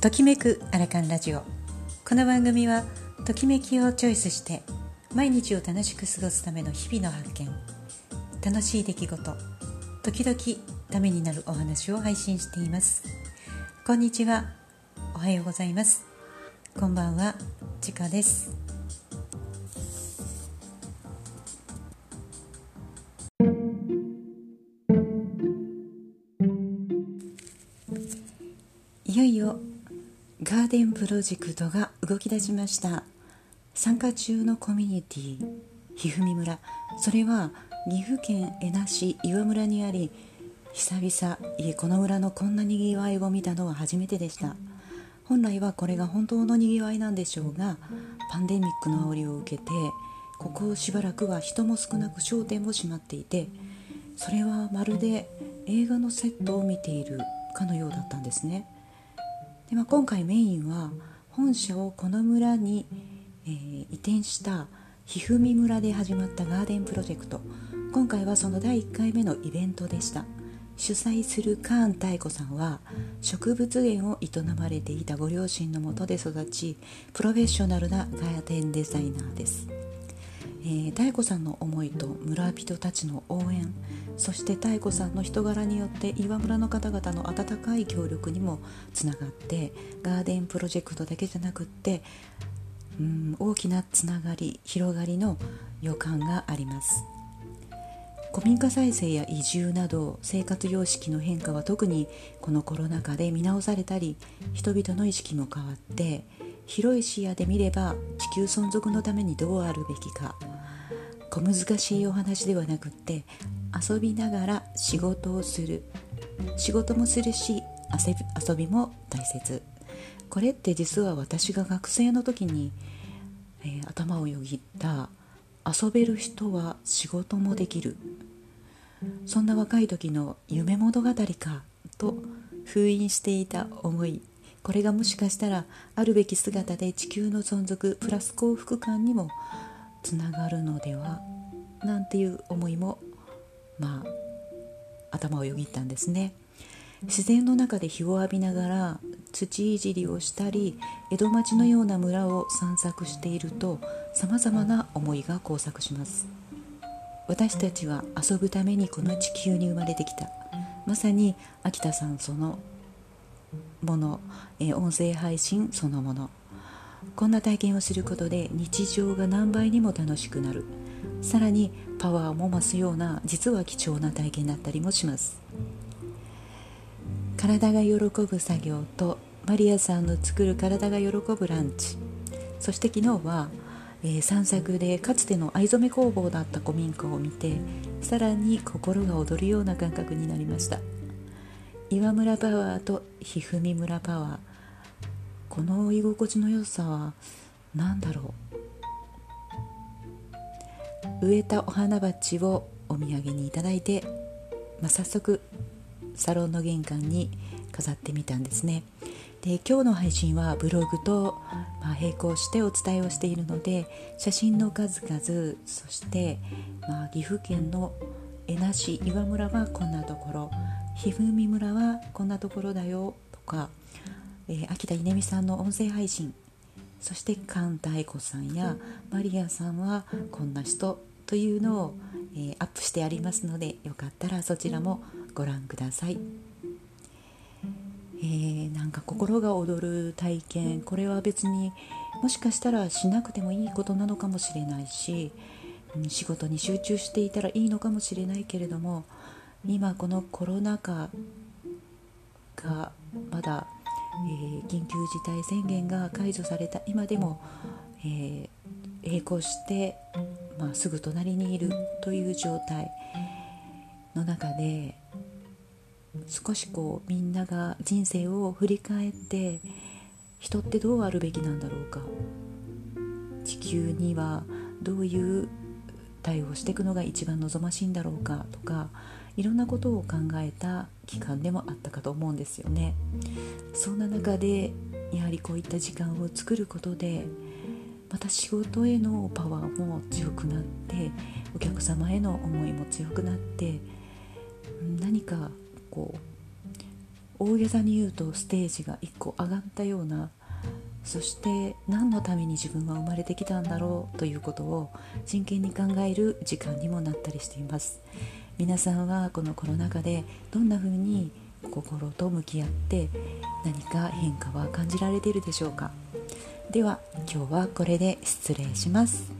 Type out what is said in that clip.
ときめくアラカンラジオ。この番組はときめきをチョイスして毎日を楽しく過ごすための日々の発見。楽しい出来事。時々ためになるお話を配信しています。こんにちは。おはようございます。こんばんは。ちかです。いよいよガーデンプロジェクトが動き出しました。参加中のコミュニティひふみ村。それは岐阜県恵那市岩村にあり久々この村のこんなにぎわいを見たのは初めてでした。本来はこれが本当のにぎわいなんでしょうがパンデミックの煽りを受けてここしばらくは人も少なく商店も閉まっていてそれはまるで映画のセットを見ているかのようだったんですね。で、まあ、今回メインは本社をこの村に、えー、移転したひふみ村で始まったガーデンプロジェクト。今回はその第1回目のイベントでした。主催するカーン妙子さんは植物園を営まれていたご両親のもとで育ちプロフェッショナルなガーデンデザイナーです。えー、妙子さんの思いと村人たちの応援そして妙子さんの人柄によって岩村の方々の温かい協力にもつながってガーデンプロジェクトだけじゃなくってうん大きなつながり広がりの予感があります。古民家再生や移住など生活様式の変化は特にこのコロナ禍で見直されたり人々の意識も変わって広い視野で見れば地球存続のためにどうあるべきか小難しいお話ではなくって遊びながら仕事をする。仕事もするし遊びも大切。これって実は私が学生の時に、えー、頭をよぎった遊べる人は仕事もできる。そんな若い時の夢物語かと封印していた思い。これがもしかしたらあるべき姿で地球の存続プラス幸福感にもつながるのではなんていう思いもまあ頭をよぎったんですね。自然の中で日を浴びながら土いじりをしたり江戸町のような村を散策しているとさまざまな思いが交錯します。私たちは遊ぶためにこの地球に生まれてきた。まさに秋田さんそのもの、え音声配信そのもの。こんな体験をすることで日常が何倍にも楽しくなる。さらにパワーも増すような実は貴重な体験だったりもします。体が喜ぶ作業とマリアさんの作る体が喜ぶランチ。そして昨日は、えー、散策でかつての藍染め工房だった古民家を見てさらに心が躍るような感覚になりました。岩村パワーとひふみ村パワー。この居心地の良さは何だろう？植えたお花鉢をお土産にいただいて、まあ、早速サロンの玄関に飾ってみたんですね。で今日の配信はブログと、まあ、並行してお伝えをしているので写真の数々そして、まあ、岐阜県の恵那市岩村はこんなところひふみ村はこんなところだよとか、えー、秋田稲美さんの音声配信そして関太子さんやマリアさんはこんな人というのを、えー、アップしてありますのでよかったらそちらもご覧ください。えー、なんか心が躍る体験これは別にもしかしたらしなくてもいいことなのかもしれないし仕事に集中していたらいいのかもしれないけれども今このコロナ禍がまだ、えー、緊急事態宣言が解除された今でも、えー、並行して、まあ、すぐ隣にいるという状態の中で少しこうみんなが人生を振り返って人ってどうあるべきなんだろうか。地球にはどういう対応していくのが一番望ましいんだろうかとかいろんなことを考えた期間でもあったかと思うんですよね。そんな中でやはりこういった時間を作ることでまた仕事へのパワーも強くなってお客様への思いも強くなって何かこう大げさに言うとステージが1個上がったようなそして何のために自分は生まれてきたんだろうということを真剣に考える時間にもなったりしています皆さんはこのコロナ禍でどんな風に心と向き合って何か変化は感じられているでしょうか？では今日はこれで失礼します。